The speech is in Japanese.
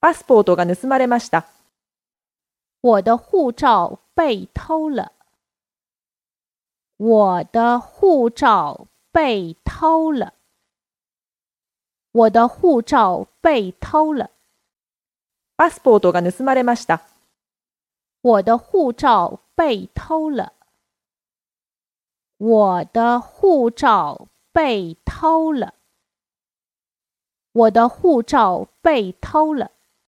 パスポートが盗まれました。我的护照被偷了。我的护照被偷了。我的护照被偷了。パスポートが盗まれました。我的护照被偷了。我的护照被偷了。我的护照被偷了。